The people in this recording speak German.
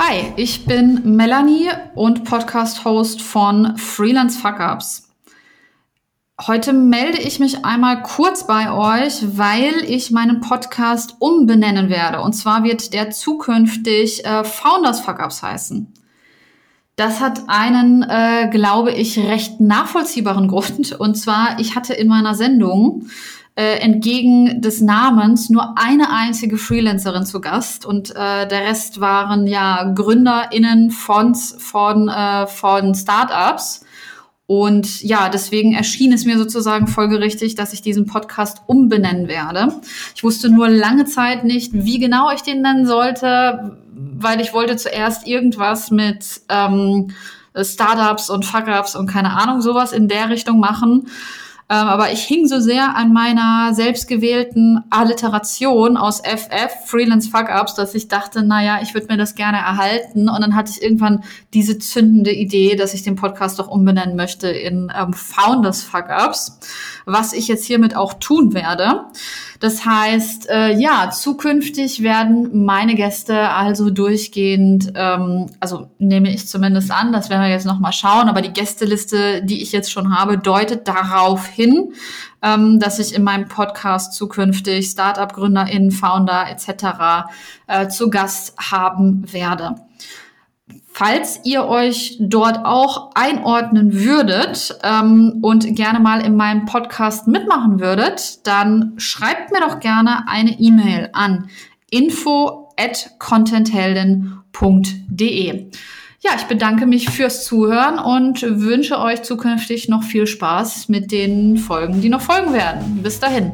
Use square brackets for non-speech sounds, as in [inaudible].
Hi, ich bin Melanie und Podcast-Host von Freelance Fuck-Ups. Heute melde ich mich einmal kurz bei euch, weil ich meinen Podcast umbenennen werde. Und zwar wird der zukünftig äh, Founders Fuck-Ups heißen. Das hat einen, äh, glaube ich, recht nachvollziehbaren [laughs] Grund. Und zwar, ich hatte in meiner Sendung äh, entgegen des Namens nur eine einzige Freelancerin zu Gast und äh, der Rest waren ja GründerInnen von, von, äh, von Startups. Und ja, deswegen erschien es mir sozusagen folgerichtig, dass ich diesen Podcast umbenennen werde. Ich wusste nur lange Zeit nicht, wie genau ich den nennen sollte, weil ich wollte zuerst irgendwas mit ähm, Startups und Fuck-Ups und keine Ahnung, sowas in der Richtung machen. Ähm, aber ich hing so sehr an meiner selbstgewählten Alliteration aus FF, Freelance Fuck-Ups, dass ich dachte, naja, ich würde mir das gerne erhalten. Und dann hatte ich irgendwann diese zündende Idee, dass ich den Podcast doch umbenennen möchte in ähm, Founders Fuck-Ups, was ich jetzt hiermit auch tun werde. Das heißt, äh, ja, zukünftig werden meine Gäste also durchgehend, ähm, also nehme ich zumindest an, das werden wir jetzt nochmal schauen, aber die Gästeliste, die ich jetzt schon habe, deutet darauf hin, ähm, dass ich in meinem Podcast zukünftig Startup-GründerInnen, Founder etc. Äh, zu Gast haben werde. Falls ihr euch dort auch einordnen würdet ähm, und gerne mal in meinem Podcast mitmachen würdet, dann schreibt mir doch gerne eine E-Mail an info at contenthelden.de. Ja, ich bedanke mich fürs Zuhören und wünsche euch zukünftig noch viel Spaß mit den Folgen, die noch folgen werden. Bis dahin.